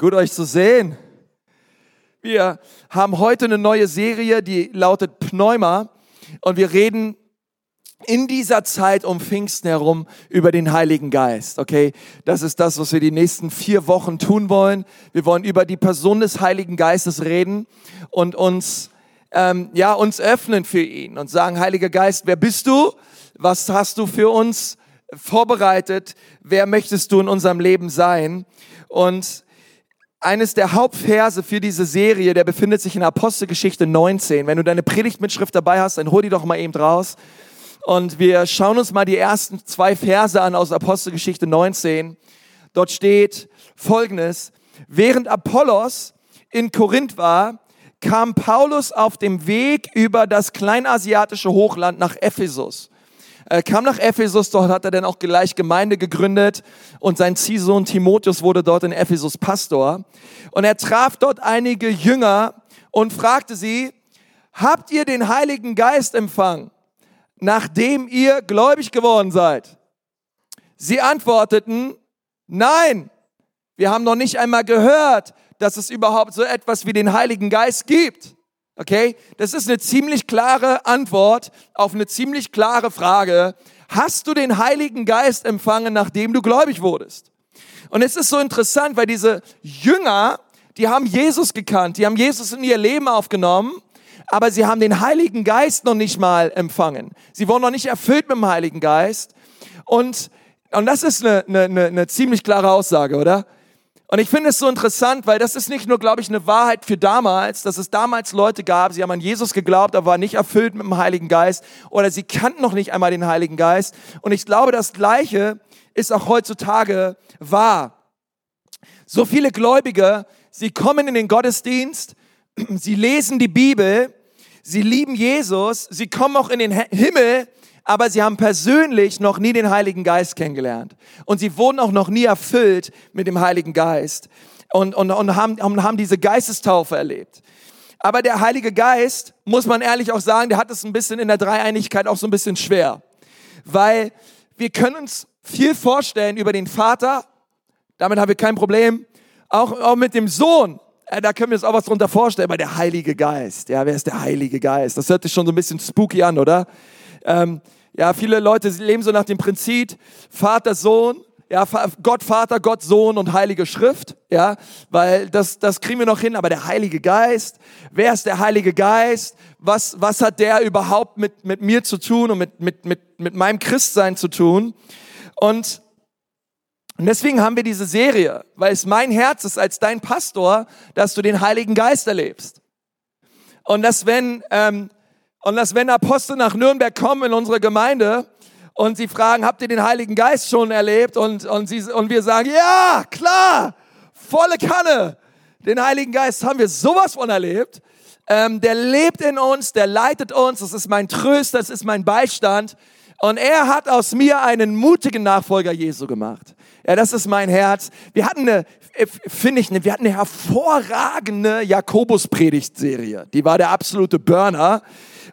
Gut euch zu sehen. Wir haben heute eine neue Serie, die lautet Pneuma und wir reden in dieser Zeit um Pfingsten herum über den Heiligen Geist. Okay, das ist das, was wir die nächsten vier Wochen tun wollen. Wir wollen über die Person des Heiligen Geistes reden und uns ähm, ja uns öffnen für ihn und sagen: Heiliger Geist, wer bist du? Was hast du für uns vorbereitet? Wer möchtest du in unserem Leben sein? Und eines der Hauptverse für diese Serie, der befindet sich in Apostelgeschichte 19. Wenn du deine Predigtmitschrift dabei hast, dann hol die doch mal eben raus. Und wir schauen uns mal die ersten zwei Verse an aus Apostelgeschichte 19. Dort steht Folgendes. Während Apollos in Korinth war, kam Paulus auf dem Weg über das kleinasiatische Hochland nach Ephesus. Er kam nach Ephesus, dort hat er dann auch gleich Gemeinde gegründet und sein Ziehsohn Timotheus wurde dort in Ephesus Pastor. Und er traf dort einige Jünger und fragte sie, habt ihr den Heiligen Geist empfangen, nachdem ihr gläubig geworden seid? Sie antworteten, nein, wir haben noch nicht einmal gehört, dass es überhaupt so etwas wie den Heiligen Geist gibt. Okay? Das ist eine ziemlich klare Antwort auf eine ziemlich klare Frage. Hast du den Heiligen Geist empfangen, nachdem du gläubig wurdest? Und es ist so interessant, weil diese Jünger, die haben Jesus gekannt, die haben Jesus in ihr Leben aufgenommen, aber sie haben den Heiligen Geist noch nicht mal empfangen. Sie wurden noch nicht erfüllt mit dem Heiligen Geist. Und, und das ist eine, eine, eine ziemlich klare Aussage, oder? Und ich finde es so interessant, weil das ist nicht nur, glaube ich, eine Wahrheit für damals, dass es damals Leute gab, sie haben an Jesus geglaubt, aber waren nicht erfüllt mit dem Heiligen Geist oder sie kannten noch nicht einmal den Heiligen Geist. Und ich glaube, das Gleiche ist auch heutzutage wahr. So viele Gläubige, sie kommen in den Gottesdienst, sie lesen die Bibel, sie lieben Jesus, sie kommen auch in den Himmel, aber sie haben persönlich noch nie den Heiligen Geist kennengelernt. Und sie wurden auch noch nie erfüllt mit dem Heiligen Geist und, und, und, haben, haben diese Geistestaufe erlebt. Aber der Heilige Geist, muss man ehrlich auch sagen, der hat es ein bisschen in der Dreieinigkeit auch so ein bisschen schwer. Weil wir können uns viel vorstellen über den Vater, damit haben wir kein Problem. Auch, auch mit dem Sohn, äh, da können wir uns auch was drunter vorstellen, aber der Heilige Geist, ja, wer ist der Heilige Geist? Das hört sich schon so ein bisschen spooky an, oder? Ähm, ja, viele Leute leben so nach dem Prinzip Vater, Sohn, ja, Gott Vater, Gott Sohn und Heilige Schrift, ja, weil das, das kriegen wir noch hin, aber der Heilige Geist, wer ist der Heilige Geist? Was, was hat der überhaupt mit, mit mir zu tun und mit, mit, mit, mit meinem Christsein zu tun? Und, und deswegen haben wir diese Serie, weil es mein Herz ist als dein Pastor, dass du den Heiligen Geist erlebst. Und dass wenn ähm, und dass wenn Apostel nach Nürnberg kommen in unsere Gemeinde und sie fragen, habt ihr den Heiligen Geist schon erlebt? Und, und, sie, und wir sagen, ja, klar, volle Kanne. Den Heiligen Geist haben wir sowas von erlebt. Ähm, der lebt in uns, der leitet uns, das ist mein Tröster, das ist mein Beistand. Und er hat aus mir einen mutigen Nachfolger Jesu gemacht. Ja, das ist mein Herz. Wir hatten eine, finde ich, wir hatten eine hervorragende Jakobus-Predigtserie. Die war der absolute Burner.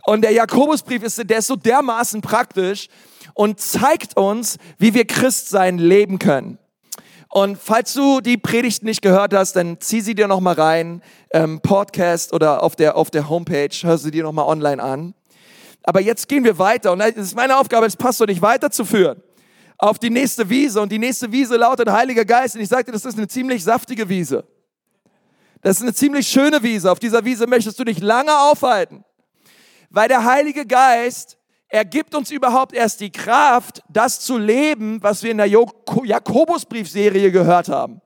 Und der Jakobusbrief ist, der ist so dermaßen praktisch und zeigt uns, wie wir Christsein leben können. Und falls du die Predigt nicht gehört hast, dann zieh sie dir noch mal rein, ähm, Podcast oder auf der auf der Homepage, hör sie dir noch mal online an. Aber jetzt gehen wir weiter und es ist meine Aufgabe, das Pastor dich weiterzuführen auf die nächste Wiese und die nächste Wiese lautet Heiliger Geist und ich sagte, das ist eine ziemlich saftige Wiese. Das ist eine ziemlich schöne Wiese. Auf dieser Wiese möchtest du dich lange aufhalten. Weil der Heilige Geist, er gibt uns überhaupt erst die Kraft, das zu leben, was wir in der Jakobusbriefserie gehört haben.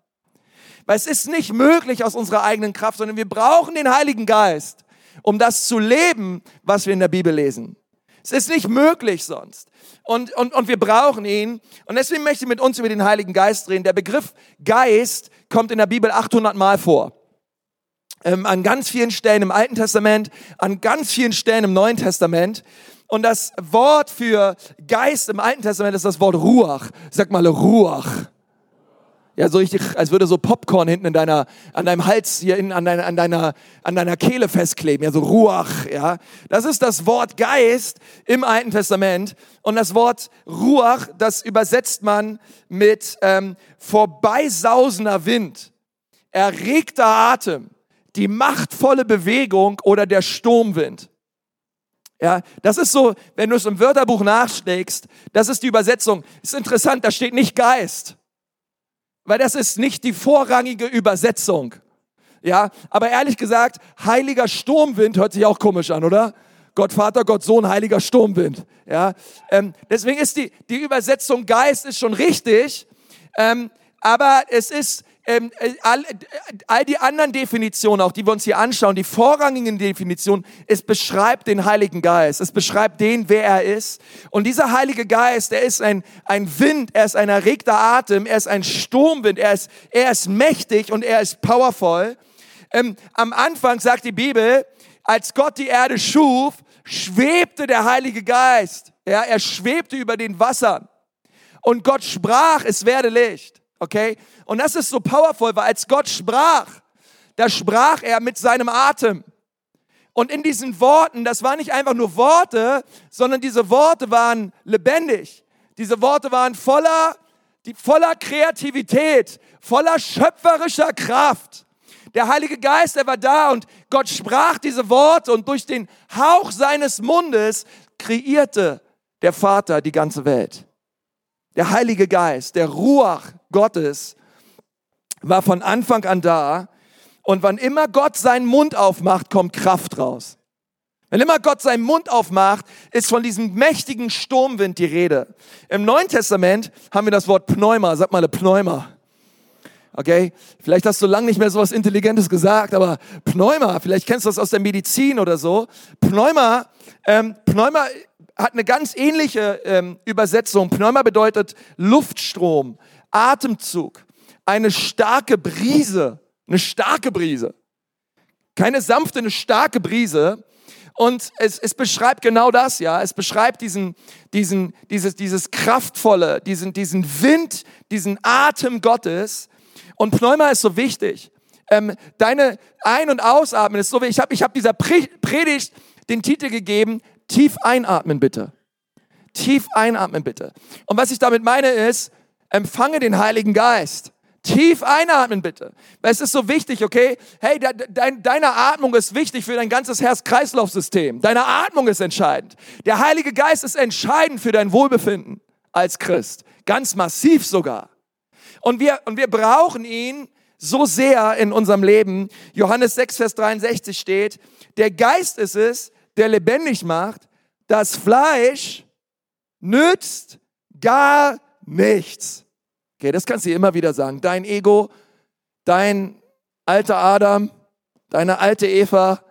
Weil es ist nicht möglich aus unserer eigenen Kraft, sondern wir brauchen den Heiligen Geist, um das zu leben, was wir in der Bibel lesen. Es ist nicht möglich sonst. Und, und, und wir brauchen ihn. Und deswegen möchte ich mit uns über den Heiligen Geist reden. Der Begriff Geist kommt in der Bibel 800 Mal vor ähm, an ganz vielen Stellen im Alten Testament, an ganz vielen Stellen im Neuen Testament. Und das Wort für Geist im Alten Testament ist das Wort Ruach. Sag mal Ruach. Ja, so richtig, als würde so Popcorn hinten in deiner, an deinem Hals hier in, an, deiner, an, deiner, an deiner Kehle festkleben. Ja, so Ruach, ja. Das ist das Wort Geist im Alten Testament. Und das Wort Ruach, das übersetzt man mit ähm, vorbeisausender Wind. erregter Atem, die machtvolle Bewegung oder der Sturmwind. Ja, das ist so, wenn du es im Wörterbuch nachschlägst, das ist die Übersetzung. Ist interessant, da steht nicht Geist. Weil das ist nicht die vorrangige Übersetzung. Ja, aber ehrlich gesagt, heiliger Sturmwind hört sich auch komisch an, oder? Gott Vater, Gott Sohn, heiliger Sturmwind. Ja, ähm, deswegen ist die, die Übersetzung Geist ist schon richtig, ähm, aber es ist ähm, äh, all, all die anderen Definitionen, auch die wir uns hier anschauen, die vorrangigen Definitionen, es beschreibt den Heiligen Geist. Es beschreibt den, wer er ist. Und dieser Heilige Geist, er ist ein, ein Wind, er ist ein erregter Atem, er ist ein Sturmwind, er ist, er ist mächtig und er ist powerful. Ähm, am Anfang sagt die Bibel, als Gott die Erde schuf, schwebte der Heilige Geist. Ja, er schwebte über den Wassern. Und Gott sprach, es werde Licht. Okay? Und das ist so powerful, weil als Gott sprach, da sprach er mit seinem Atem. Und in diesen Worten, das waren nicht einfach nur Worte, sondern diese Worte waren lebendig. Diese Worte waren voller, die, voller Kreativität, voller schöpferischer Kraft. Der Heilige Geist, er war da und Gott sprach diese Worte und durch den Hauch seines Mundes kreierte der Vater die ganze Welt. Der Heilige Geist, der Ruach Gottes, war von Anfang an da. Und wann immer Gott seinen Mund aufmacht, kommt Kraft raus. Wenn immer Gott seinen Mund aufmacht, ist von diesem mächtigen Sturmwind die Rede. Im Neuen Testament haben wir das Wort Pneuma. Sag mal Pneuma. Okay? Vielleicht hast du lange nicht mehr so was Intelligentes gesagt, aber Pneuma, vielleicht kennst du das aus der Medizin oder so. Pneuma, ähm, Pneuma hat eine ganz ähnliche ähm, Übersetzung. Pneuma bedeutet Luftstrom, Atemzug, eine starke Brise, eine starke Brise. Keine sanfte, eine starke Brise. Und es, es beschreibt genau das, ja. Es beschreibt diesen, diesen, dieses, dieses kraftvolle, diesen, diesen Wind, diesen Atem Gottes. Und Pneuma ist so wichtig. Ähm, deine Ein- und Ausatmen ist so wichtig. Ich habe ich hab dieser Predigt den Titel gegeben, Tief einatmen bitte. Tief einatmen bitte. Und was ich damit meine ist, empfange den Heiligen Geist. Tief einatmen bitte. Es ist so wichtig, okay? Hey, de, de, deine Atmung ist wichtig für dein ganzes Herz-Kreislauf-System. Deine Atmung ist entscheidend. Der Heilige Geist ist entscheidend für dein Wohlbefinden als Christ. Ganz massiv sogar. Und wir, und wir brauchen ihn so sehr in unserem Leben. Johannes 6, Vers 63 steht, der Geist ist es, der lebendig macht, das Fleisch nützt gar nichts. Okay, das kannst du immer wieder sagen. Dein Ego, dein alter Adam, deine alte Eva,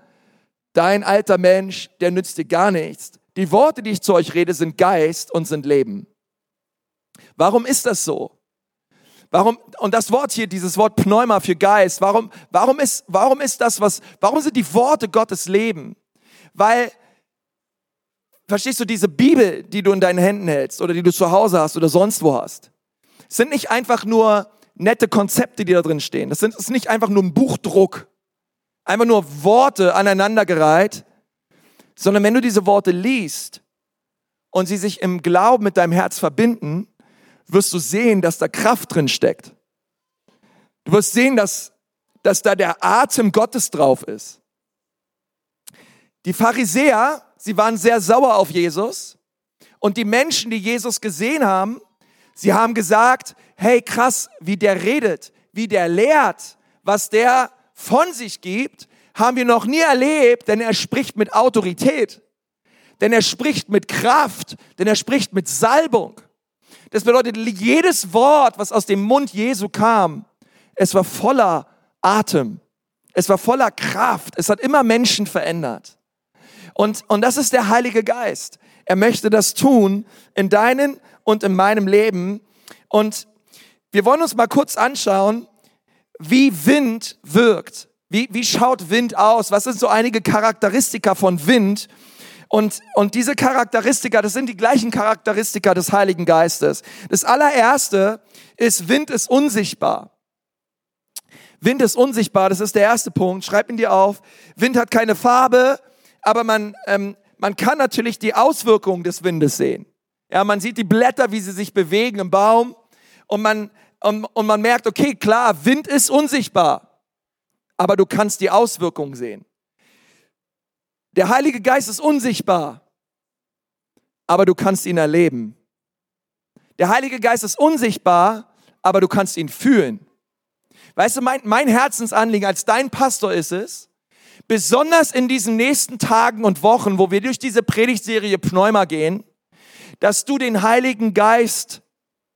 dein alter Mensch, der nützt dir gar nichts. Die Worte, die ich zu euch rede, sind Geist und sind Leben. Warum ist das so? Warum, und das Wort hier, dieses Wort Pneuma für Geist, warum, warum ist, warum ist das was, warum sind die Worte Gottes Leben? Weil, verstehst du, diese Bibel, die du in deinen Händen hältst oder die du zu Hause hast oder sonst wo hast, sind nicht einfach nur nette Konzepte, die da drin stehen. Das, sind, ist nicht einfach nur ein Buchdruck, einfach nur Worte aneinandergereiht, sondern wenn du diese Worte liest und sie sich im Glauben mit deinem Herz verbinden, wirst du sehen, dass da Kraft drin steckt. Du wirst sehen, dass, dass da der Atem Gottes drauf ist. Die Pharisäer, sie waren sehr sauer auf Jesus und die Menschen, die Jesus gesehen haben, sie haben gesagt, hey krass, wie der redet, wie der lehrt, was der von sich gibt, haben wir noch nie erlebt, denn er spricht mit Autorität, denn er spricht mit Kraft, denn er spricht mit Salbung. Das bedeutet, jedes Wort, was aus dem Mund Jesu kam, es war voller Atem, es war voller Kraft, es hat immer Menschen verändert. Und, und das ist der Heilige Geist. Er möchte das tun in deinem und in meinem Leben. Und wir wollen uns mal kurz anschauen, wie Wind wirkt. Wie, wie schaut Wind aus? Was sind so einige Charakteristika von Wind? Und, und diese Charakteristika, das sind die gleichen Charakteristika des Heiligen Geistes. Das allererste ist, Wind ist unsichtbar. Wind ist unsichtbar, das ist der erste Punkt. Schreib ihn dir auf. Wind hat keine Farbe, aber man, ähm, man kann natürlich die Auswirkungen des Windes sehen. Ja, man sieht die Blätter, wie sie sich bewegen im Baum und man, und, und man merkt, okay, klar, Wind ist unsichtbar. aber du kannst die Auswirkungen sehen. Der Heilige Geist ist unsichtbar, aber du kannst ihn erleben. Der Heilige Geist ist unsichtbar, aber du kannst ihn fühlen. Weißt du, mein, mein Herzensanliegen als dein Pastor ist es, besonders in diesen nächsten Tagen und Wochen, wo wir durch diese Predigtserie Pneuma gehen, dass du den Heiligen Geist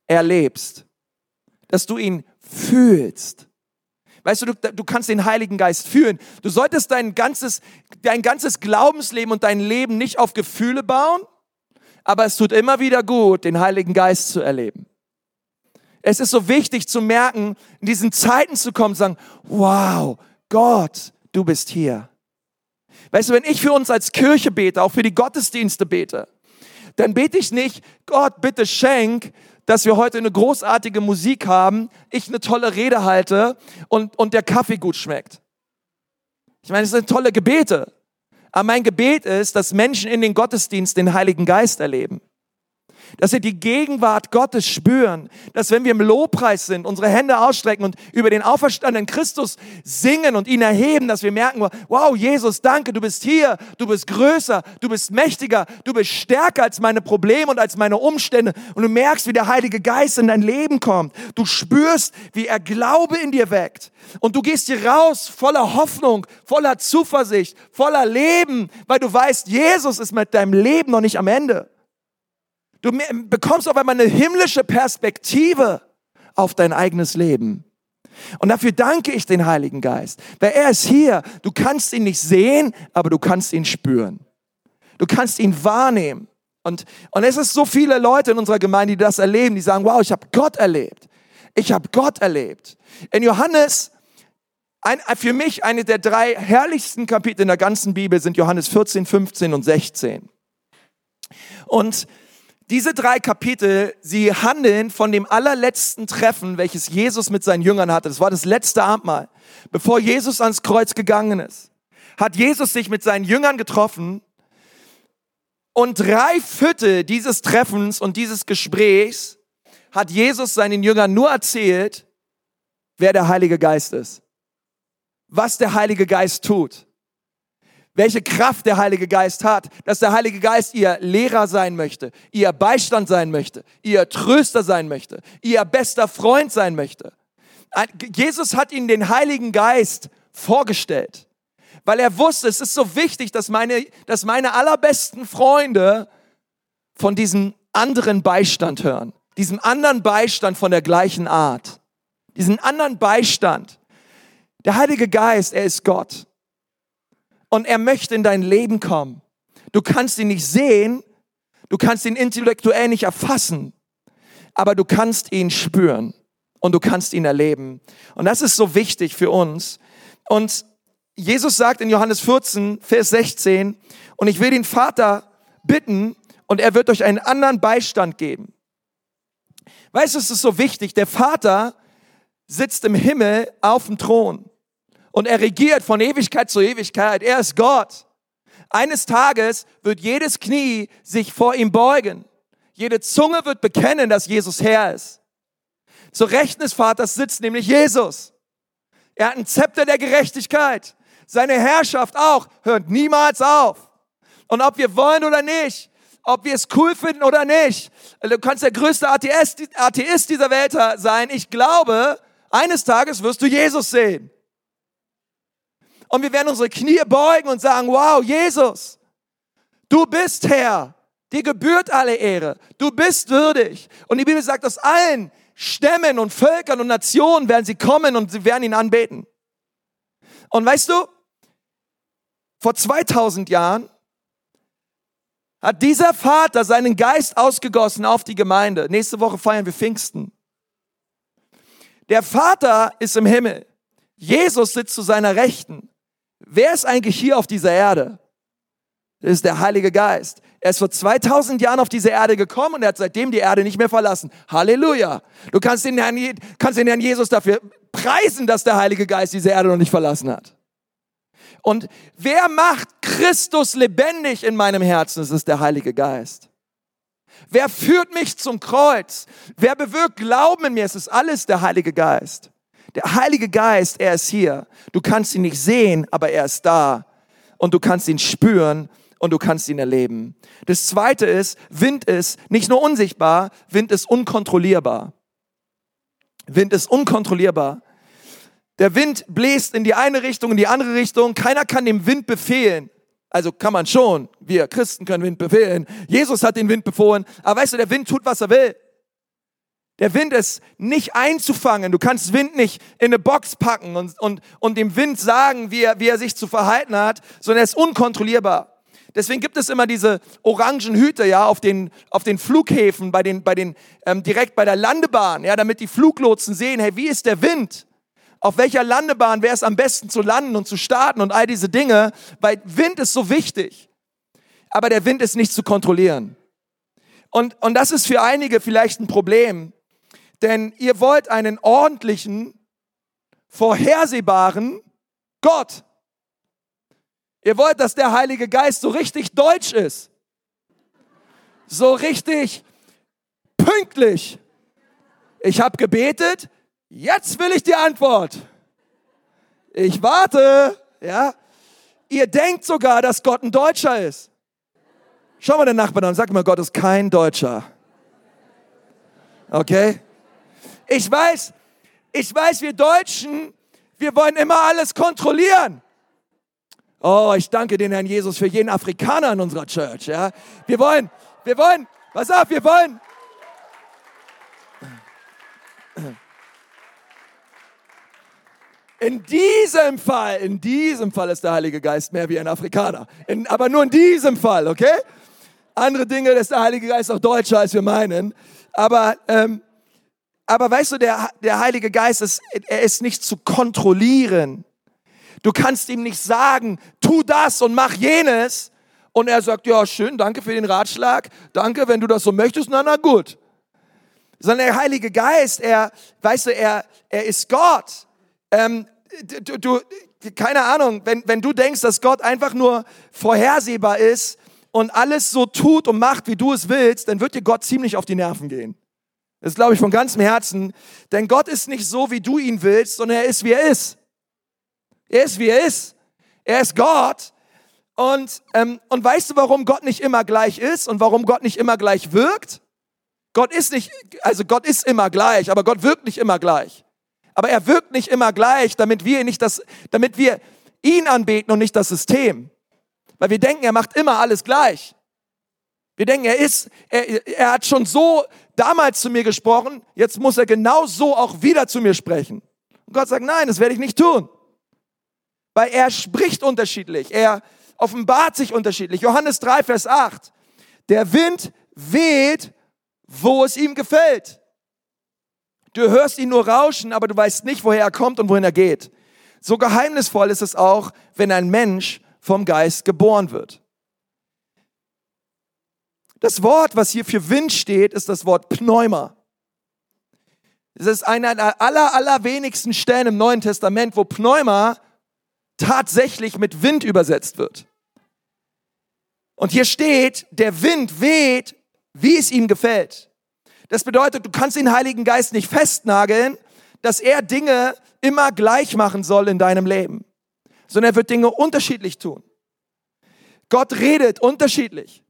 erlebst, dass du ihn fühlst. Weißt du, du, du kannst den Heiligen Geist fühlen. Du solltest dein ganzes, dein ganzes Glaubensleben und dein Leben nicht auf Gefühle bauen, aber es tut immer wieder gut, den Heiligen Geist zu erleben. Es ist so wichtig zu merken, in diesen Zeiten zu kommen, zu sagen, wow, Gott, du bist hier. Weißt du, wenn ich für uns als Kirche bete, auch für die Gottesdienste bete, dann bete ich nicht, Gott, bitte schenk, dass wir heute eine großartige Musik haben, ich eine tolle Rede halte und, und der Kaffee gut schmeckt. Ich meine, das sind tolle Gebete. Aber mein Gebet ist, dass Menschen in den Gottesdienst den Heiligen Geist erleben dass sie die Gegenwart Gottes spüren, dass wenn wir im Lobpreis sind, unsere Hände ausstrecken und über den auferstandenen Christus singen und ihn erheben, dass wir merken, wow, Jesus, danke, du bist hier, du bist größer, du bist mächtiger, du bist stärker als meine Probleme und als meine Umstände und du merkst, wie der Heilige Geist in dein Leben kommt. Du spürst, wie er Glaube in dir weckt und du gehst hier raus voller Hoffnung, voller Zuversicht, voller Leben, weil du weißt, Jesus ist mit deinem Leben noch nicht am Ende. Du bekommst auf einmal eine himmlische Perspektive auf dein eigenes Leben. Und dafür danke ich den Heiligen Geist, weil er ist hier. Du kannst ihn nicht sehen, aber du kannst ihn spüren. Du kannst ihn wahrnehmen. Und, und es ist so viele Leute in unserer Gemeinde, die das erleben, die sagen, wow, ich habe Gott erlebt. Ich habe Gott erlebt. In Johannes, ein, für mich eine der drei herrlichsten Kapitel in der ganzen Bibel sind Johannes 14, 15 und 16. Und diese drei Kapitel, sie handeln von dem allerletzten Treffen, welches Jesus mit seinen Jüngern hatte. Das war das letzte Abendmahl. Bevor Jesus ans Kreuz gegangen ist, hat Jesus sich mit seinen Jüngern getroffen und drei Viertel dieses Treffens und dieses Gesprächs hat Jesus seinen Jüngern nur erzählt, wer der Heilige Geist ist, was der Heilige Geist tut welche Kraft der Heilige Geist hat, dass der Heilige Geist ihr Lehrer sein möchte, ihr Beistand sein möchte, ihr Tröster sein möchte, ihr bester Freund sein möchte. Jesus hat ihnen den Heiligen Geist vorgestellt, weil er wusste, es ist so wichtig, dass meine, dass meine allerbesten Freunde von diesem anderen Beistand hören, diesem anderen Beistand von der gleichen Art, diesen anderen Beistand. Der Heilige Geist, er ist Gott und er möchte in dein Leben kommen. Du kannst ihn nicht sehen, du kannst ihn intellektuell nicht erfassen, aber du kannst ihn spüren und du kannst ihn erleben. Und das ist so wichtig für uns. Und Jesus sagt in Johannes 14, Vers 16, und ich will den Vater bitten und er wird euch einen anderen Beistand geben. Weißt du, es ist so wichtig, der Vater sitzt im Himmel auf dem Thron und er regiert von Ewigkeit zu Ewigkeit. Er ist Gott. Eines Tages wird jedes Knie sich vor ihm beugen. Jede Zunge wird bekennen, dass Jesus Herr ist. Zur Rechten des Vaters sitzt nämlich Jesus. Er hat ein Zepter der Gerechtigkeit. Seine Herrschaft auch hört niemals auf. Und ob wir wollen oder nicht, ob wir es cool finden oder nicht, du kannst der größte Atheist, Atheist dieser Welt sein. Ich glaube, eines Tages wirst du Jesus sehen. Und wir werden unsere Knie beugen und sagen, wow, Jesus, du bist Herr. Dir gebührt alle Ehre. Du bist würdig. Und die Bibel sagt, aus allen Stämmen und Völkern und Nationen werden sie kommen und sie werden ihn anbeten. Und weißt du, vor 2000 Jahren hat dieser Vater seinen Geist ausgegossen auf die Gemeinde. Nächste Woche feiern wir Pfingsten. Der Vater ist im Himmel. Jesus sitzt zu seiner Rechten. Wer ist eigentlich hier auf dieser Erde? Das ist der Heilige Geist. Er ist vor 2000 Jahren auf diese Erde gekommen und er hat seitdem die Erde nicht mehr verlassen. Halleluja. Du kannst den Herrn, kannst den Herrn Jesus dafür preisen, dass der Heilige Geist diese Erde noch nicht verlassen hat. Und wer macht Christus lebendig in meinem Herzen? Es ist der Heilige Geist. Wer führt mich zum Kreuz? Wer bewirkt Glauben in mir? Es ist alles der Heilige Geist. Der Heilige Geist, er ist hier. Du kannst ihn nicht sehen, aber er ist da. Und du kannst ihn spüren und du kannst ihn erleben. Das zweite ist, Wind ist nicht nur unsichtbar, Wind ist unkontrollierbar. Wind ist unkontrollierbar. Der Wind bläst in die eine Richtung, in die andere Richtung. Keiner kann dem Wind befehlen. Also kann man schon. Wir Christen können Wind befehlen. Jesus hat den Wind befohlen. Aber weißt du, der Wind tut, was er will. Der Wind ist nicht einzufangen. Du kannst Wind nicht in eine Box packen und, und, und dem Wind sagen, wie er, wie er sich zu verhalten hat, sondern er ist unkontrollierbar. Deswegen gibt es immer diese orangen Hüte, ja, auf den, auf den Flughäfen, bei den, bei den, ähm, direkt bei der Landebahn, ja, damit die Fluglotsen sehen, hey, wie ist der Wind? Auf welcher Landebahn wäre es am besten zu landen und zu starten und all diese Dinge, weil Wind ist so wichtig. Aber der Wind ist nicht zu kontrollieren. Und, und das ist für einige vielleicht ein Problem, denn ihr wollt einen ordentlichen, vorhersehbaren Gott. Ihr wollt, dass der Heilige Geist so richtig deutsch ist. So richtig pünktlich. Ich habe gebetet, jetzt will ich die Antwort. Ich warte, ja. Ihr denkt sogar, dass Gott ein Deutscher ist. Schau mal den Nachbarn an, sag mal, Gott ist kein Deutscher. Okay? Ich weiß, ich weiß, wir Deutschen, wir wollen immer alles kontrollieren. Oh, ich danke den Herrn Jesus für jeden Afrikaner in unserer Church. Ja, wir wollen, wir wollen, pass auf, wir wollen. In diesem Fall, in diesem Fall ist der Heilige Geist mehr wie ein Afrikaner. In, aber nur in diesem Fall, okay? Andere Dinge ist der Heilige Geist auch deutscher, als wir meinen. Aber, ähm, aber weißt du, der, der Heilige Geist ist, er ist nicht zu kontrollieren. Du kannst ihm nicht sagen, tu das und mach jenes. Und er sagt, ja, schön, danke für den Ratschlag. Danke, wenn du das so möchtest, na, na gut. Sondern der Heilige Geist, er, weißt du, er, er ist Gott. Ähm, du, du, keine Ahnung, wenn, wenn du denkst, dass Gott einfach nur vorhersehbar ist und alles so tut und macht, wie du es willst, dann wird dir Gott ziemlich auf die Nerven gehen. Das glaube ich von ganzem Herzen. Denn Gott ist nicht so, wie du ihn willst, sondern er ist, wie er ist. Er ist, wie er ist. Er ist Gott. Und, ähm, und weißt du, warum Gott nicht immer gleich ist und warum Gott nicht immer gleich wirkt? Gott ist nicht, also Gott ist immer gleich, aber Gott wirkt nicht immer gleich. Aber er wirkt nicht immer gleich, damit wir nicht das, damit wir ihn anbeten und nicht das System. Weil wir denken, er macht immer alles gleich. Wir denken, er ist, er, er hat schon so damals zu mir gesprochen, jetzt muss er genau so auch wieder zu mir sprechen. Und Gott sagt, nein, das werde ich nicht tun weil er spricht unterschiedlich, er offenbart sich unterschiedlich. Johannes 3, Vers 8. Der Wind weht, wo es ihm gefällt. Du hörst ihn nur rauschen, aber du weißt nicht, woher er kommt und wohin er geht. So geheimnisvoll ist es auch, wenn ein Mensch vom Geist geboren wird. Das Wort, was hier für Wind steht, ist das Wort Pneuma. Es ist einer der aller, allerwenigsten Stellen im Neuen Testament, wo Pneuma tatsächlich mit Wind übersetzt wird. Und hier steht, der Wind weht, wie es ihm gefällt. Das bedeutet, du kannst den Heiligen Geist nicht festnageln, dass er Dinge immer gleich machen soll in deinem Leben, sondern er wird Dinge unterschiedlich tun. Gott redet unterschiedlich.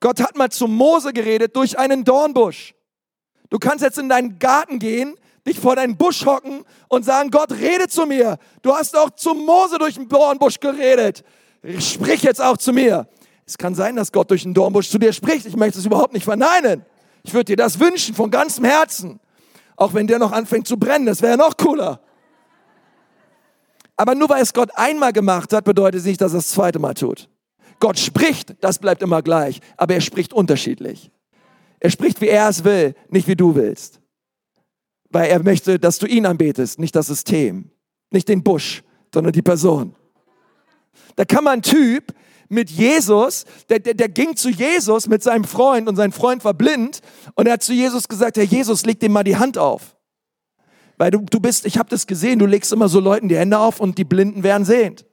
Gott hat mal zu Mose geredet durch einen Dornbusch. Du kannst jetzt in deinen Garten gehen dich vor deinen Busch hocken und sagen, Gott, rede zu mir. Du hast auch zu Mose durch den Dornbusch geredet. Sprich jetzt auch zu mir. Es kann sein, dass Gott durch den Dornbusch zu dir spricht. Ich möchte es überhaupt nicht verneinen. Ich würde dir das wünschen von ganzem Herzen. Auch wenn der noch anfängt zu brennen, das wäre noch cooler. Aber nur weil es Gott einmal gemacht hat, bedeutet es nicht, dass er das zweite Mal tut. Gott spricht, das bleibt immer gleich, aber er spricht unterschiedlich. Er spricht, wie er es will, nicht wie du willst weil er möchte, dass du ihn anbetest, nicht das System, nicht den Busch, sondern die Person. Da kann man ein Typ mit Jesus, der, der, der ging zu Jesus mit seinem Freund und sein Freund war blind und er hat zu Jesus gesagt, Herr Jesus, leg dem mal die Hand auf. Weil du, du bist, ich habe das gesehen, du legst immer so Leuten die Hände auf und die Blinden werden sehend.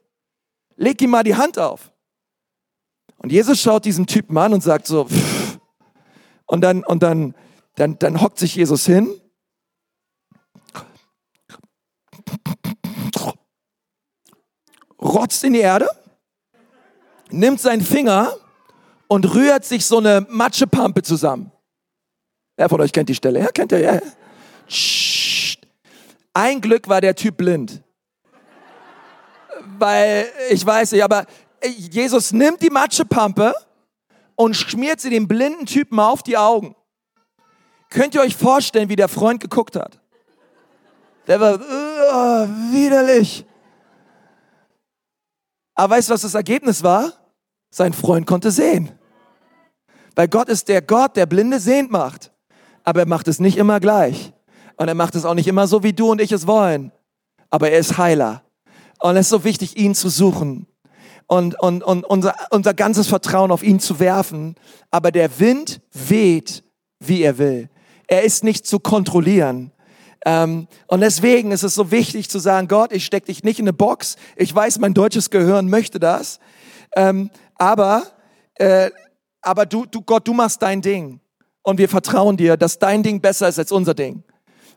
Leg ihm mal die Hand auf. Und Jesus schaut diesen Typen an und sagt so, pff. und dann, und dann, dann, dann hockt sich Jesus hin rotzt in die Erde, nimmt seinen Finger und rührt sich so eine Matschepampe zusammen. Wer von euch kennt die Stelle? Ja, kennt ihr? Ja. Ein Glück war der Typ blind. Weil, ich weiß nicht, aber Jesus nimmt die Matschepampe und schmiert sie dem blinden Typen auf die Augen. Könnt ihr euch vorstellen, wie der Freund geguckt hat? Der war widerlich. Aber weißt du, was das Ergebnis war? Sein Freund konnte sehen. Weil Gott ist der Gott, der Blinde sehend macht. Aber er macht es nicht immer gleich. Und er macht es auch nicht immer so, wie du und ich es wollen. Aber er ist Heiler. Und es ist so wichtig, ihn zu suchen und, und, und unser, unser ganzes Vertrauen auf ihn zu werfen. Aber der Wind weht, wie er will. Er ist nicht zu kontrollieren. Ähm, und deswegen ist es so wichtig zu sagen, Gott, ich steck dich nicht in eine Box. Ich weiß, mein deutsches Gehirn möchte das. Ähm, aber, äh, aber du, du, Gott, du machst dein Ding. Und wir vertrauen dir, dass dein Ding besser ist als unser Ding.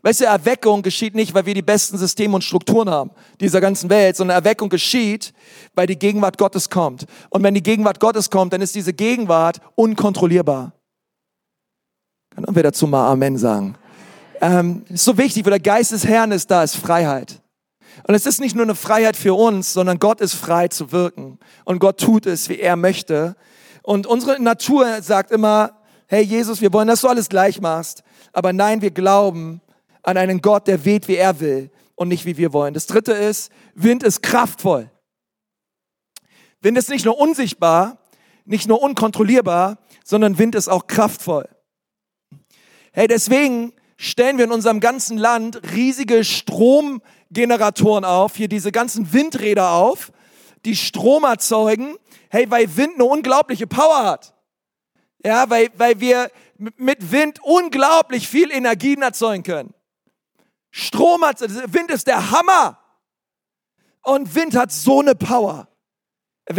Weißt du, Erweckung geschieht nicht, weil wir die besten Systeme und Strukturen haben dieser ganzen Welt, sondern Erweckung geschieht, weil die Gegenwart Gottes kommt. Und wenn die Gegenwart Gottes kommt, dann ist diese Gegenwart unkontrollierbar. Können wir dazu mal Amen sagen? Ähm, ist so wichtig, wo der Geist des Herrn ist, da ist Freiheit. Und es ist nicht nur eine Freiheit für uns, sondern Gott ist frei zu wirken. Und Gott tut es, wie er möchte. Und unsere Natur sagt immer, hey Jesus, wir wollen, dass du alles gleich machst. Aber nein, wir glauben, an einen Gott, der weht, wie er will und nicht wie wir wollen. Das dritte ist, Wind ist kraftvoll. Wind ist nicht nur unsichtbar, nicht nur unkontrollierbar, sondern Wind ist auch kraftvoll. Hey, deswegen stellen wir in unserem ganzen Land riesige Stromgeneratoren auf, hier diese ganzen Windräder auf, die Strom erzeugen. Hey, weil Wind eine unglaubliche Power hat. Ja, weil, weil wir mit Wind unglaublich viel Energien erzeugen können. Strom hat, Wind ist der Hammer. Und Wind hat so eine Power.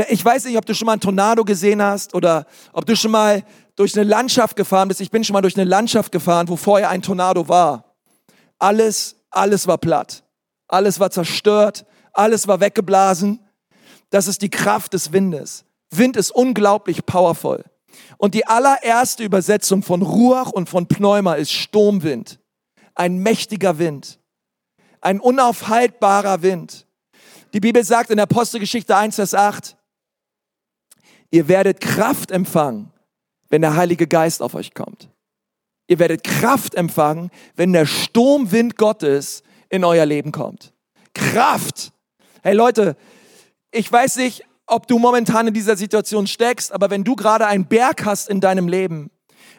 Ich weiß nicht, ob du schon mal einen Tornado gesehen hast oder ob du schon mal durch eine Landschaft gefahren bist. Ich bin schon mal durch eine Landschaft gefahren, wo vorher ein Tornado war. Alles, alles war platt. Alles war zerstört. Alles war weggeblasen. Das ist die Kraft des Windes. Wind ist unglaublich powerful. Und die allererste Übersetzung von Ruach und von Pneuma ist Sturmwind ein mächtiger Wind, ein unaufhaltbarer Wind. Die Bibel sagt in Apostelgeschichte 1, Vers 8, ihr werdet Kraft empfangen, wenn der Heilige Geist auf euch kommt. Ihr werdet Kraft empfangen, wenn der Sturmwind Gottes in euer Leben kommt. Kraft. Hey Leute, ich weiß nicht, ob du momentan in dieser Situation steckst, aber wenn du gerade einen Berg hast in deinem Leben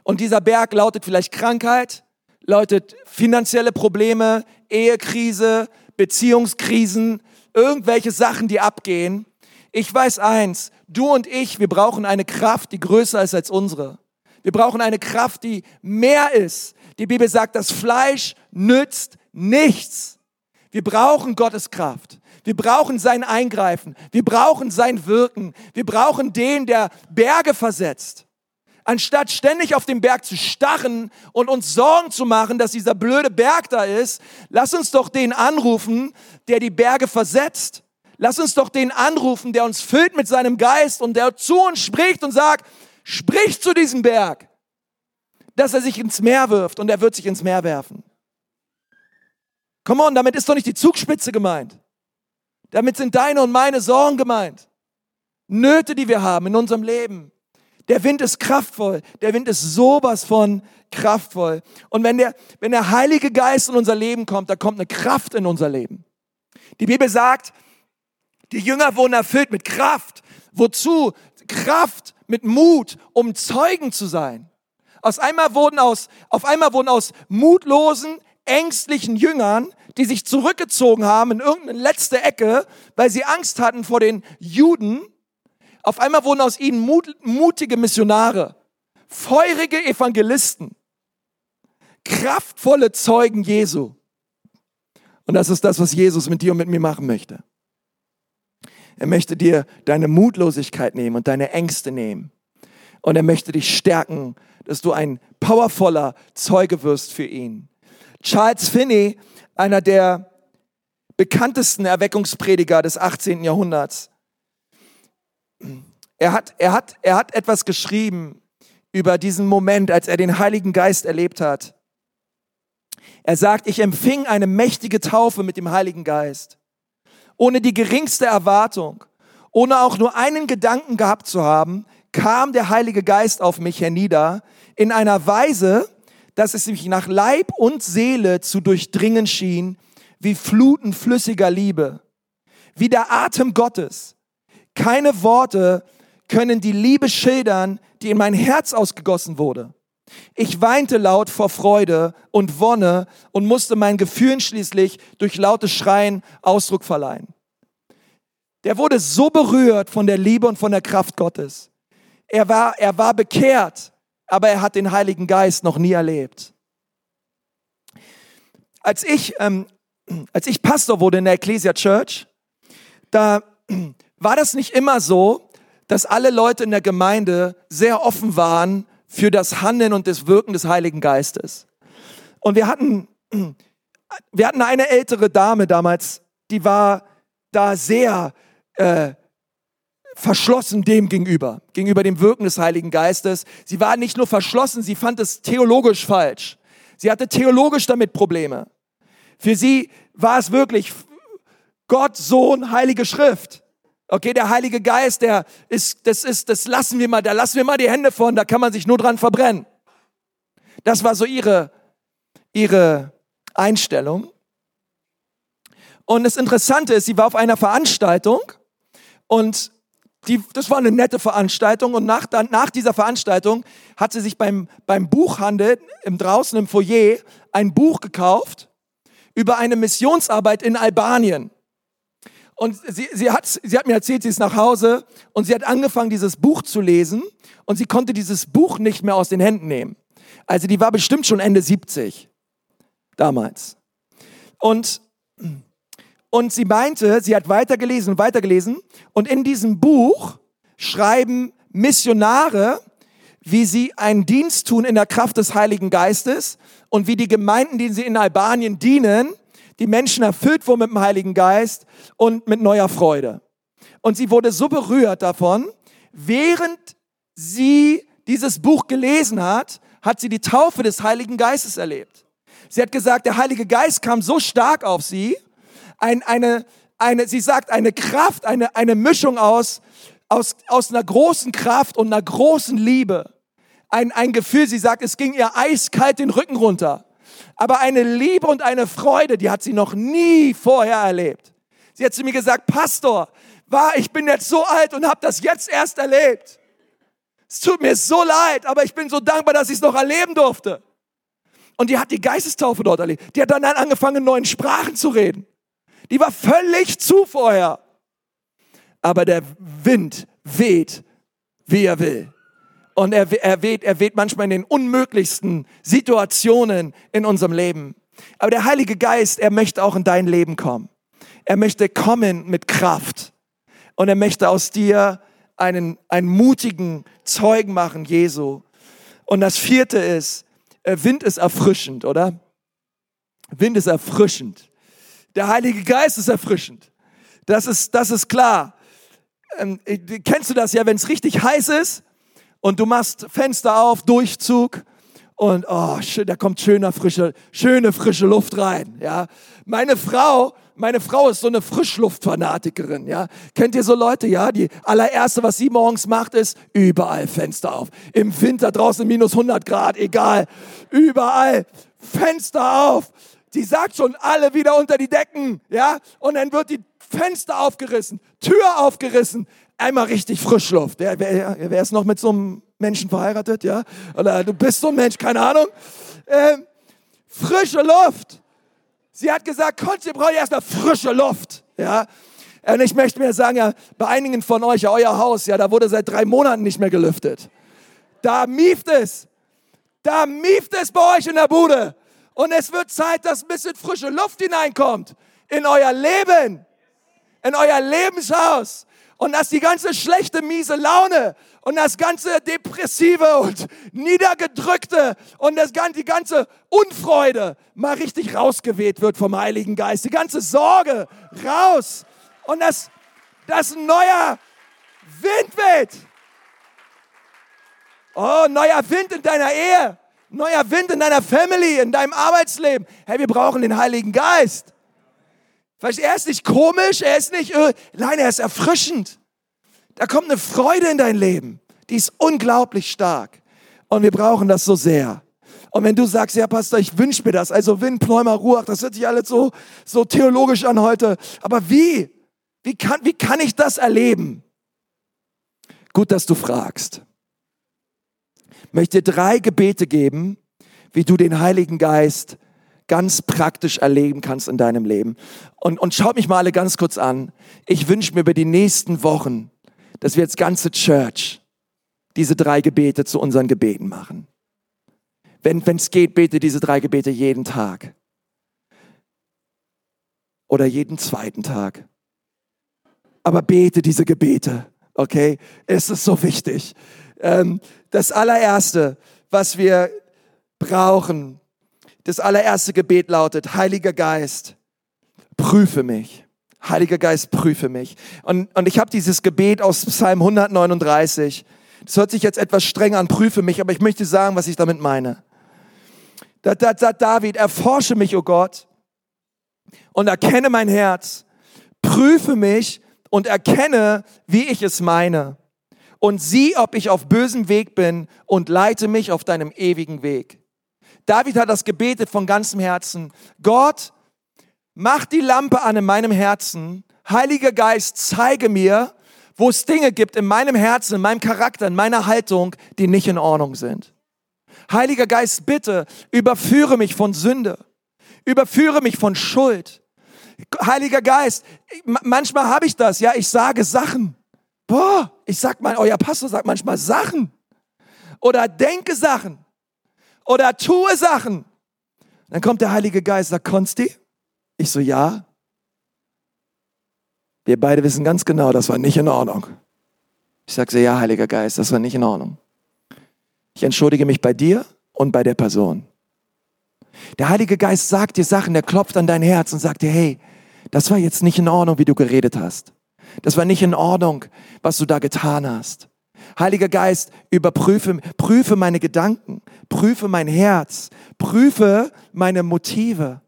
und dieser Berg lautet vielleicht Krankheit, lautet finanzielle Probleme, Ehekrise, Beziehungskrisen, irgendwelche Sachen, die abgehen. Ich weiß eins, du und ich, wir brauchen eine Kraft, die größer ist als unsere. Wir brauchen eine Kraft, die mehr ist. Die Bibel sagt, das Fleisch nützt nichts. Wir brauchen Gottes Kraft. Wir brauchen sein Eingreifen. Wir brauchen sein Wirken. Wir brauchen den, der Berge versetzt. Anstatt ständig auf dem Berg zu starren und uns Sorgen zu machen, dass dieser blöde Berg da ist, lass uns doch den anrufen, der die Berge versetzt. Lass uns doch den anrufen, der uns füllt mit seinem Geist und der zu uns spricht und sagt, sprich zu diesem Berg, dass er sich ins Meer wirft und er wird sich ins Meer werfen. Come on, damit ist doch nicht die Zugspitze gemeint. Damit sind deine und meine Sorgen gemeint. Nöte, die wir haben in unserem Leben. Der Wind ist kraftvoll. Der Wind ist sowas von kraftvoll. Und wenn der, wenn der Heilige Geist in unser Leben kommt, da kommt eine Kraft in unser Leben. Die Bibel sagt, die Jünger wurden erfüllt mit Kraft. Wozu? Kraft mit Mut, um Zeugen zu sein. Aus einmal wurden aus, auf einmal wurden aus mutlosen, ängstlichen Jüngern, die sich zurückgezogen haben in irgendeine letzte Ecke, weil sie Angst hatten vor den Juden, auf einmal wurden aus ihnen mut, mutige Missionare, feurige Evangelisten, kraftvolle Zeugen Jesu. Und das ist das, was Jesus mit dir und mit mir machen möchte. Er möchte dir deine Mutlosigkeit nehmen und deine Ängste nehmen. Und er möchte dich stärken, dass du ein powervoller Zeuge wirst für ihn. Charles Finney, einer der bekanntesten Erweckungsprediger des 18. Jahrhunderts. Er hat, er hat, er hat etwas geschrieben über diesen Moment, als er den Heiligen Geist erlebt hat. Er sagt, ich empfing eine mächtige Taufe mit dem Heiligen Geist, ohne die geringste Erwartung, ohne auch nur einen Gedanken gehabt zu haben, kam der Heilige Geist auf mich hernieder in einer Weise, dass es mich nach Leib und Seele zu durchdringen schien, wie Fluten flüssiger Liebe, wie der Atem Gottes. Keine Worte können die Liebe schildern, die in mein Herz ausgegossen wurde. Ich weinte laut vor Freude und Wonne und musste meinen Gefühlen schließlich durch lautes Schreien Ausdruck verleihen. Der wurde so berührt von der Liebe und von der Kraft Gottes. Er war, er war bekehrt, aber er hat den Heiligen Geist noch nie erlebt. Als ich, ähm, als ich Pastor wurde in der Ecclesia Church, da war das nicht immer so, dass alle Leute in der Gemeinde sehr offen waren für das Handeln und das Wirken des Heiligen Geistes. Und wir hatten, wir hatten eine ältere Dame damals, die war da sehr äh, verschlossen dem gegenüber, gegenüber dem Wirken des Heiligen Geistes. Sie war nicht nur verschlossen, sie fand es theologisch falsch. Sie hatte theologisch damit Probleme. Für sie war es wirklich Gott, Sohn, Heilige Schrift. Okay, der Heilige Geist, der ist, das ist, das lassen wir mal, da lassen wir mal die Hände von, da kann man sich nur dran verbrennen. Das war so ihre, ihre Einstellung. Und das Interessante ist, sie war auf einer Veranstaltung und die, das war eine nette Veranstaltung und nach, nach dieser Veranstaltung hat sie sich beim, beim Buchhandel im, draußen im Foyer ein Buch gekauft über eine Missionsarbeit in Albanien. Und sie, sie, hat, sie hat mir erzählt, sie ist nach Hause und sie hat angefangen, dieses Buch zu lesen und sie konnte dieses Buch nicht mehr aus den Händen nehmen. Also die war bestimmt schon Ende 70 damals. Und, und sie meinte, sie hat weitergelesen und weitergelesen und in diesem Buch schreiben Missionare, wie sie einen Dienst tun in der Kraft des Heiligen Geistes und wie die Gemeinden, die sie in Albanien dienen, die Menschen erfüllt wurden mit dem Heiligen Geist und mit neuer Freude. Und sie wurde so berührt davon, während sie dieses Buch gelesen hat, hat sie die Taufe des Heiligen Geistes erlebt. Sie hat gesagt, der Heilige Geist kam so stark auf sie, ein, eine, eine, sie sagt, eine Kraft, eine, eine Mischung aus, aus, aus einer großen Kraft und einer großen Liebe. Ein, ein Gefühl, sie sagt, es ging ihr eiskalt den Rücken runter aber eine Liebe und eine Freude, die hat sie noch nie vorher erlebt. Sie hat zu mir gesagt, Pastor, war, ich bin jetzt so alt und habe das jetzt erst erlebt. Es tut mir so leid, aber ich bin so dankbar, dass ich es noch erleben durfte. Und die hat die Geistestaufe dort erlebt. Die hat dann angefangen, in neuen Sprachen zu reden. Die war völlig zu vorher. Aber der Wind weht, wie er will. Und er, er, weht, er weht manchmal in den unmöglichsten Situationen in unserem Leben. Aber der Heilige Geist, er möchte auch in dein Leben kommen. Er möchte kommen mit Kraft. Und er möchte aus dir einen, einen mutigen Zeugen machen, Jesu. Und das vierte ist, äh, Wind ist erfrischend, oder? Wind ist erfrischend. Der Heilige Geist ist erfrischend. Das ist, das ist klar. Ähm, äh, kennst du das ja, wenn es richtig heiß ist? Und du machst Fenster auf, Durchzug und oh, da kommt schöner frische, schöne frische Luft rein. Ja, meine Frau, meine Frau ist so eine Frischluftfanatikerin. Ja, kennt ihr so Leute? Ja, die allererste, was sie morgens macht, ist überall Fenster auf. Im Winter draußen minus 100 Grad, egal, überall Fenster auf. Die sagt schon alle wieder unter die Decken. Ja, und dann wird die Fenster aufgerissen, Tür aufgerissen, einmal richtig Frischluft. Wer, wer, wer ist noch mit so einem Menschen verheiratet? Ja? Oder du bist so ein Mensch, keine Ahnung. Ähm, frische Luft. Sie hat gesagt, Konst, ihr braucht erstmal frische Luft. Ja? Und ich möchte mir sagen, ja, bei einigen von euch, ja, euer Haus, ja, da wurde seit drei Monaten nicht mehr gelüftet. Da mieft es. Da mieft es bei euch in der Bude. Und es wird Zeit, dass ein bisschen frische Luft hineinkommt in euer Leben, in euer Lebenshaus. Und dass die ganze schlechte, miese Laune und das ganze Depressive und Niedergedrückte und das, die ganze Unfreude mal richtig rausgeweht wird vom Heiligen Geist. Die ganze Sorge raus und dass das ein neuer Wind weht. Oh, neuer Wind in deiner Ehe, neuer Wind in deiner Family, in deinem Arbeitsleben. Hey, wir brauchen den Heiligen Geist. Er ist nicht komisch, er ist nicht, äh, nein, er ist erfrischend. Da kommt eine Freude in dein Leben, die ist unglaublich stark. Und wir brauchen das so sehr. Und wenn du sagst, ja, Pastor, ich wünsche mir das, also Wind, Pneuma, Ruach, das hört sich alles so, so theologisch an heute. Aber wie? Wie kann, wie kann ich das erleben? Gut, dass du fragst. Ich möchte drei Gebete geben, wie du den Heiligen Geist ganz praktisch erleben kannst in deinem Leben. Und, und schaut mich mal alle ganz kurz an. Ich wünsche mir über die nächsten Wochen, dass wir als ganze Church diese drei Gebete zu unseren Gebeten machen. Wenn es geht, bete diese drei Gebete jeden Tag. Oder jeden zweiten Tag. Aber bete diese Gebete, okay? Es ist so wichtig. Ähm, das allererste, was wir brauchen, das allererste Gebet lautet, Heiliger Geist, prüfe mich. Heiliger Geist, prüfe mich. Und, und ich habe dieses Gebet aus Psalm 139. Das hört sich jetzt etwas streng an, prüfe mich, aber ich möchte sagen, was ich damit meine. Da, da sagt David, erforsche mich, o oh Gott, und erkenne mein Herz. Prüfe mich und erkenne, wie ich es meine. Und sieh, ob ich auf bösem Weg bin und leite mich auf deinem ewigen Weg. David hat das gebetet von ganzem Herzen. Gott, mach die Lampe an in meinem Herzen. Heiliger Geist, zeige mir, wo es Dinge gibt in meinem Herzen, in meinem Charakter, in meiner Haltung, die nicht in Ordnung sind. Heiliger Geist, bitte überführe mich von Sünde. Überführe mich von Schuld. Heiliger Geist, manchmal habe ich das, ja, ich sage Sachen. Boah, ich sag mal, euer Pastor sagt manchmal Sachen. Oder denke Sachen oder tue Sachen. Dann kommt der Heilige Geist, sagt, Konsti? Ich so, ja. Wir beide wissen ganz genau, das war nicht in Ordnung. Ich sage, ja, Heiliger Geist, das war nicht in Ordnung. Ich entschuldige mich bei dir und bei der Person. Der Heilige Geist sagt dir Sachen, der klopft an dein Herz und sagt dir, hey, das war jetzt nicht in Ordnung, wie du geredet hast. Das war nicht in Ordnung, was du da getan hast. Heiliger Geist, überprüfe, prüfe meine Gedanken, prüfe mein Herz, prüfe meine Motive.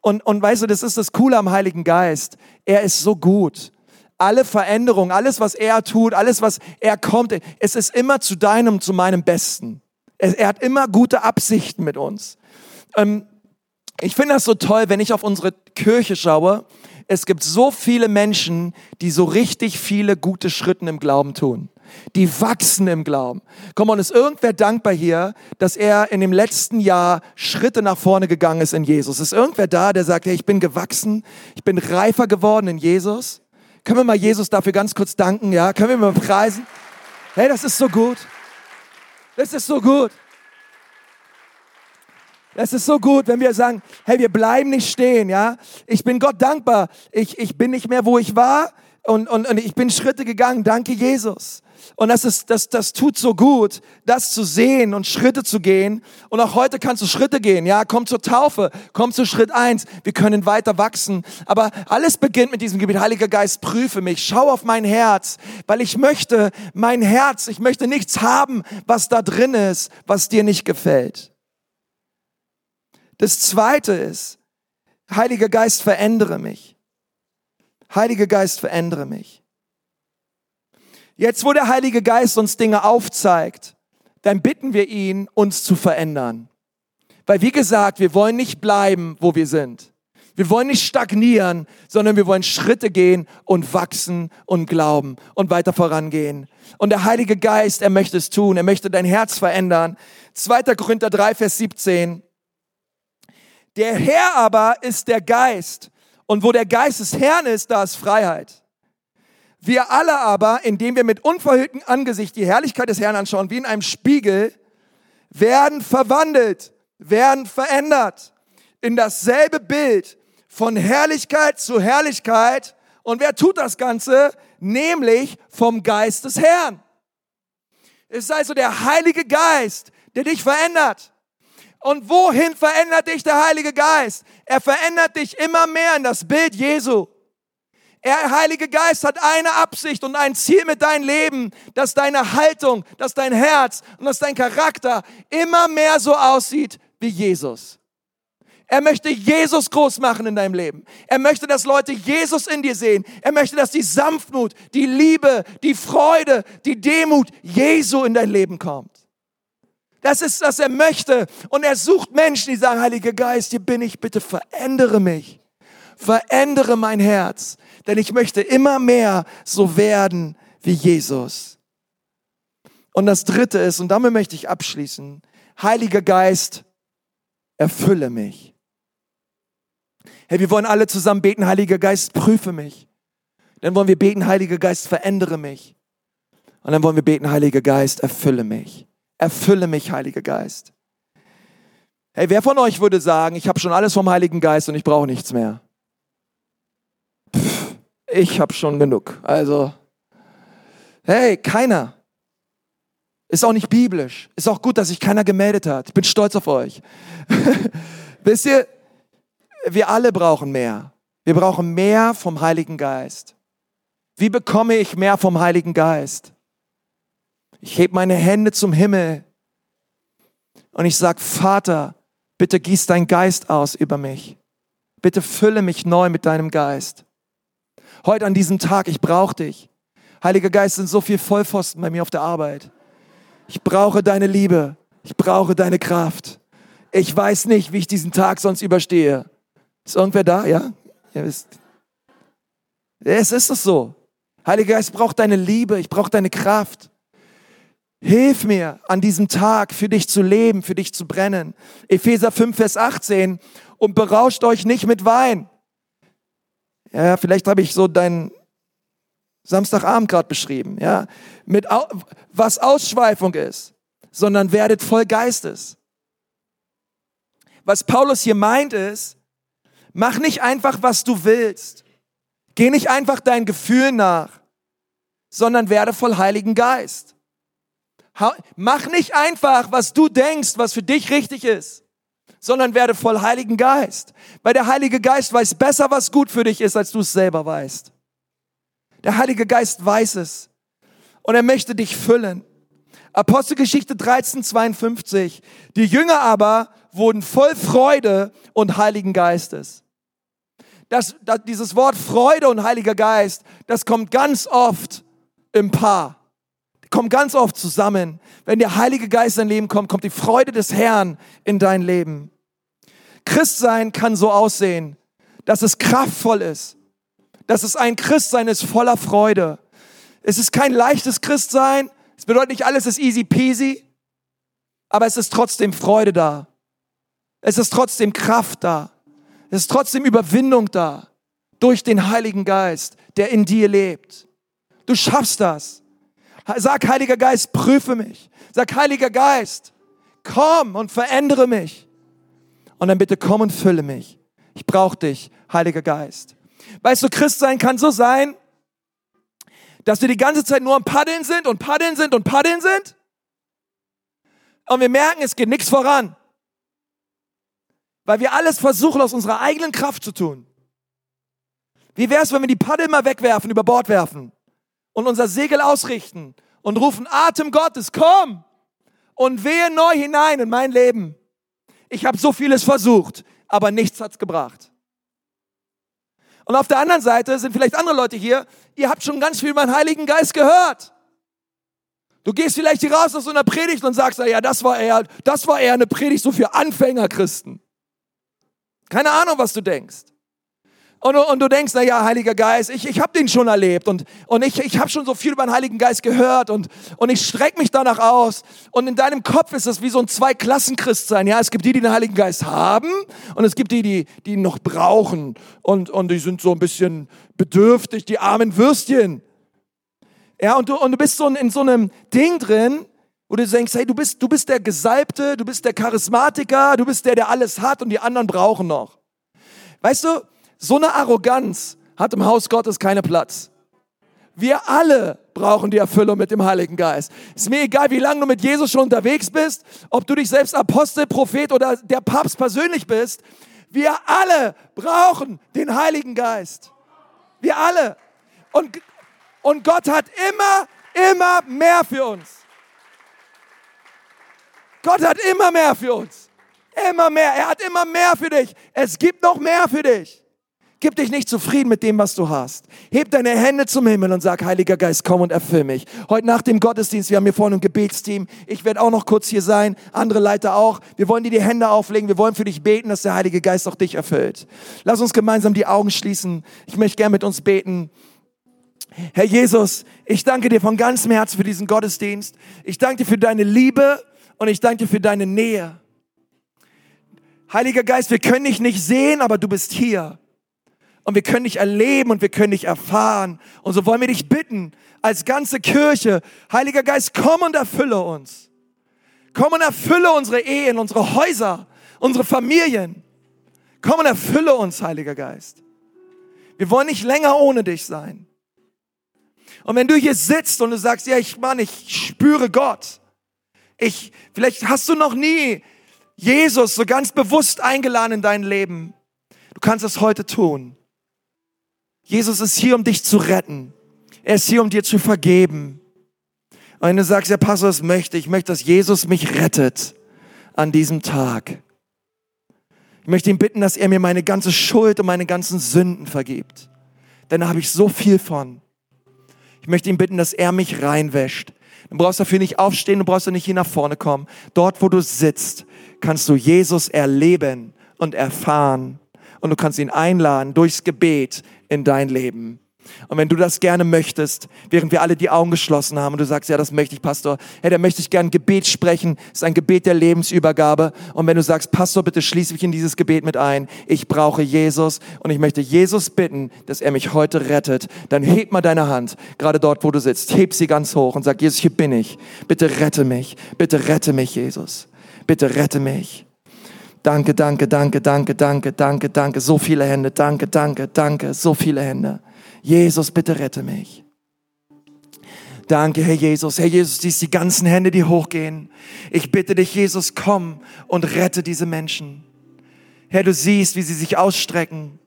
Und, und weißt du, das ist das Coole am Heiligen Geist. Er ist so gut. Alle Veränderungen, alles, was er tut, alles, was er kommt, es ist immer zu deinem, zu meinem Besten. Er, er hat immer gute Absichten mit uns. Ähm, ich finde das so toll, wenn ich auf unsere Kirche schaue es gibt so viele Menschen, die so richtig viele gute Schritte im Glauben tun. Die wachsen im Glauben. Komm on, ist irgendwer dankbar hier, dass er in dem letzten Jahr Schritte nach vorne gegangen ist in Jesus? Ist irgendwer da, der sagt, hey, ich bin gewachsen, ich bin reifer geworden in Jesus? Können wir mal Jesus dafür ganz kurz danken, ja? Können wir mal preisen? Hey, das ist so gut. Das ist so gut. Es ist so gut, wenn wir sagen, hey, wir bleiben nicht stehen, ja. Ich bin Gott dankbar. Ich, ich bin nicht mehr, wo ich war und, und, und ich bin Schritte gegangen. Danke, Jesus. Und das ist, das, das tut so gut, das zu sehen und Schritte zu gehen. Und auch heute kannst du Schritte gehen, ja. Komm zur Taufe, komm zu Schritt eins. Wir können weiter wachsen. Aber alles beginnt mit diesem Gebet. Heiliger Geist, prüfe mich. Schau auf mein Herz, weil ich möchte mein Herz, ich möchte nichts haben, was da drin ist, was dir nicht gefällt. Das zweite ist, Heiliger Geist, verändere mich. Heiliger Geist, verändere mich. Jetzt, wo der Heilige Geist uns Dinge aufzeigt, dann bitten wir ihn, uns zu verändern. Weil, wie gesagt, wir wollen nicht bleiben, wo wir sind. Wir wollen nicht stagnieren, sondern wir wollen Schritte gehen und wachsen und glauben und weiter vorangehen. Und der Heilige Geist, er möchte es tun. Er möchte dein Herz verändern. 2. Korinther 3, Vers 17. Der Herr aber ist der Geist. Und wo der Geist des Herrn ist, da ist Freiheit. Wir alle aber, indem wir mit unverhülltem Angesicht die Herrlichkeit des Herrn anschauen, wie in einem Spiegel, werden verwandelt, werden verändert in dasselbe Bild von Herrlichkeit zu Herrlichkeit Und wer tut das Ganze? Nämlich vom Geist des Herrn. Es ist also der Heilige Geist, der dich verändert. Und wohin verändert dich der Heilige Geist? Er verändert dich immer mehr in das Bild Jesu. Er, Heilige Geist, hat eine Absicht und ein Ziel mit deinem Leben, dass deine Haltung, dass dein Herz und dass dein Charakter immer mehr so aussieht wie Jesus. Er möchte Jesus groß machen in deinem Leben. Er möchte, dass Leute Jesus in dir sehen. Er möchte, dass die Sanftmut, die Liebe, die Freude, die Demut Jesu in dein Leben kommt. Das ist, was er möchte. Und er sucht Menschen, die sagen, Heiliger Geist, hier bin ich, bitte verändere mich. Verändere mein Herz. Denn ich möchte immer mehr so werden wie Jesus. Und das dritte ist, und damit möchte ich abschließen, Heiliger Geist, erfülle mich. Hey, wir wollen alle zusammen beten, Heiliger Geist, prüfe mich. Dann wollen wir beten, Heiliger Geist, verändere mich. Und dann wollen wir beten, Heiliger Geist, erfülle mich. Erfülle mich, Heiliger Geist. Hey, wer von euch würde sagen, ich habe schon alles vom Heiligen Geist und ich brauche nichts mehr? Pff, ich habe schon genug. Also, hey, keiner. Ist auch nicht biblisch. Ist auch gut, dass sich keiner gemeldet hat. Ich bin stolz auf euch. Wisst ihr, wir alle brauchen mehr. Wir brauchen mehr vom Heiligen Geist. Wie bekomme ich mehr vom Heiligen Geist? Ich heb meine Hände zum Himmel und ich sag, Vater, bitte gieß dein Geist aus über mich. Bitte fülle mich neu mit deinem Geist. Heute an diesem Tag, ich brauche dich. Heiliger Geist, sind so viel Vollpfosten bei mir auf der Arbeit. Ich brauche deine Liebe. Ich brauche deine Kraft. Ich weiß nicht, wie ich diesen Tag sonst überstehe. Ist irgendwer da? Ja? Ihr wisst. Es ist es so. Heiliger Geist braucht deine Liebe, ich brauche deine Kraft. Hilf mir an diesem Tag für dich zu leben, für dich zu brennen. Epheser 5, Vers 18. Und berauscht euch nicht mit Wein. Ja, vielleicht habe ich so deinen Samstagabend gerade beschrieben, ja, mit was Ausschweifung ist, sondern werdet voll Geistes. Was Paulus hier meint ist, Mach nicht einfach, was du willst. Geh nicht einfach deinen Gefühlen nach, sondern werde voll Heiligen Geist. Mach nicht einfach, was du denkst, was für dich richtig ist, sondern werde voll Heiligen Geist. Weil der Heilige Geist weiß besser, was gut für dich ist, als du es selber weißt. Der Heilige Geist weiß es. Und er möchte dich füllen. Apostelgeschichte 13, 52. Die Jünger aber wurden voll Freude und Heiligen Geistes dass, dass dieses Wort Freude und Heiliger Geist, das kommt ganz oft im Paar. Kommt ganz oft zusammen. Wenn der Heilige Geist in dein Leben kommt, kommt die Freude des Herrn in dein Leben. Christsein kann so aussehen, dass es kraftvoll ist. Dass es ein Christsein ist voller Freude. Es ist kein leichtes Christsein. Es bedeutet nicht, alles ist easy peasy. Aber es ist trotzdem Freude da. Es ist trotzdem Kraft da. Es ist trotzdem Überwindung da durch den Heiligen Geist, der in dir lebt. Du schaffst das. Sag, Heiliger Geist, prüfe mich. Sag, Heiliger Geist, komm und verändere mich. Und dann bitte komm und fülle mich. Ich brauche dich, Heiliger Geist. Weißt du, Christ sein kann so sein, dass wir die ganze Zeit nur am Paddeln sind und Paddeln sind und Paddeln sind. Und wir merken, es geht nichts voran. Weil wir alles versuchen, aus unserer eigenen Kraft zu tun. Wie wäre es, wenn wir die Paddel mal wegwerfen, über Bord werfen und unser Segel ausrichten und rufen, Atem Gottes, komm und wehe neu hinein in mein Leben. Ich habe so vieles versucht, aber nichts hat's gebracht. Und auf der anderen Seite sind vielleicht andere Leute hier, ihr habt schon ganz viel über den Heiligen Geist gehört. Du gehst vielleicht hier raus aus so einer Predigt und sagst, ja, das war eher, das war eher eine Predigt so für Anfängerchristen. Keine Ahnung, was du denkst. Und, und du denkst, na ja, Heiliger Geist, ich, ich habe den schon erlebt und, und ich, ich habe schon so viel über den Heiligen Geist gehört und, und ich strecke mich danach aus. Und in deinem Kopf ist es wie so ein Zwei-Klassen-Christsein. Ja, es gibt die, die den Heiligen Geist haben und es gibt die, die, die ihn noch brauchen und, und die sind so ein bisschen bedürftig, die armen Würstchen. Ja, und du, und du bist so in so einem Ding drin, wo du denkst, hey, du bist, du bist der Gesalbte, du bist der Charismatiker, du bist der, der alles hat und die anderen brauchen noch. Weißt du, so eine Arroganz hat im Haus Gottes keinen Platz. Wir alle brauchen die Erfüllung mit dem Heiligen Geist. Ist mir egal, wie lange du mit Jesus schon unterwegs bist, ob du dich selbst Apostel, Prophet oder der Papst persönlich bist. Wir alle brauchen den Heiligen Geist. Wir alle. Und, und Gott hat immer, immer mehr für uns. Gott hat immer mehr für uns. Immer mehr. Er hat immer mehr für dich. Es gibt noch mehr für dich. Gib dich nicht zufrieden mit dem, was du hast. Heb deine Hände zum Himmel und sag, Heiliger Geist, komm und erfüll mich. Heute nach dem Gottesdienst, wir haben hier vorne ein Gebetsteam. Ich werde auch noch kurz hier sein, andere Leiter auch. Wir wollen dir die Hände auflegen. Wir wollen für dich beten, dass der Heilige Geist auch dich erfüllt. Lass uns gemeinsam die Augen schließen. Ich möchte gern mit uns beten. Herr Jesus, ich danke dir von ganzem Herzen für diesen Gottesdienst. Ich danke dir für deine Liebe und ich danke dir für deine Nähe. Heiliger Geist, wir können dich nicht sehen, aber du bist hier. Und wir können dich erleben und wir können dich erfahren. Und so wollen wir dich bitten, als ganze Kirche, Heiliger Geist, komm und erfülle uns. Komm und erfülle unsere Ehen, unsere Häuser, unsere Familien. Komm und erfülle uns, Heiliger Geist. Wir wollen nicht länger ohne dich sein. Und wenn du hier sitzt und du sagst, ja, ich, Mann, ich spüre Gott. Ich, vielleicht hast du noch nie Jesus so ganz bewusst eingeladen in dein Leben. Du kannst es heute tun. Jesus ist hier, um dich zu retten. Er ist hier, um dir zu vergeben. Und wenn du sagst, ja, Pastor, das möchte ich, möchte, dass Jesus mich rettet an diesem Tag. Ich möchte ihn bitten, dass er mir meine ganze Schuld und meine ganzen Sünden vergibt. Denn da habe ich so viel von. Ich möchte ihn bitten, dass er mich reinwäscht. Du brauchst dafür nicht aufstehen, du brauchst nicht hier nach vorne kommen. Dort, wo du sitzt, kannst du Jesus erleben und erfahren. Und du kannst ihn einladen durchs Gebet in dein Leben. Und wenn du das gerne möchtest, während wir alle die Augen geschlossen haben und du sagst, ja, das möchte ich, Pastor, hey, da möchte ich gerne Gebet sprechen, das ist ein Gebet der Lebensübergabe. Und wenn du sagst, Pastor, bitte schließe mich in dieses Gebet mit ein, ich brauche Jesus und ich möchte Jesus bitten, dass er mich heute rettet, dann heb mal deine Hand, gerade dort, wo du sitzt, heb sie ganz hoch und sag, Jesus, hier bin ich, bitte rette mich, bitte rette mich, Jesus, bitte rette mich. Danke, danke, danke, danke, danke, danke, danke. So viele Hände. Danke, danke, danke. So viele Hände. Jesus, bitte rette mich. Danke, Herr Jesus. Herr Jesus, dies die ganzen Hände, die hochgehen. Ich bitte dich, Jesus, komm und rette diese Menschen. Herr, du siehst, wie sie sich ausstrecken,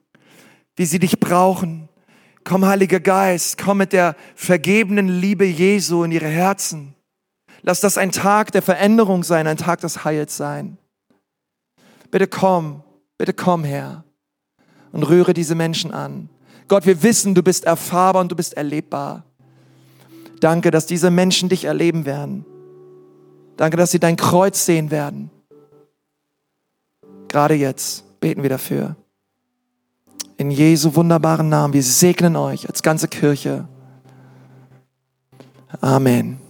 wie sie dich brauchen. Komm, Heiliger Geist, komm mit der vergebenen Liebe Jesu in ihre Herzen. Lass das ein Tag der Veränderung sein, ein Tag des Heils sein. Bitte komm, bitte komm her und rühre diese Menschen an. Gott, wir wissen, du bist erfahrbar und du bist erlebbar. Danke, dass diese Menschen dich erleben werden. Danke, dass sie dein Kreuz sehen werden. Gerade jetzt beten wir dafür. In Jesu wunderbaren Namen. Wir segnen euch als ganze Kirche. Amen.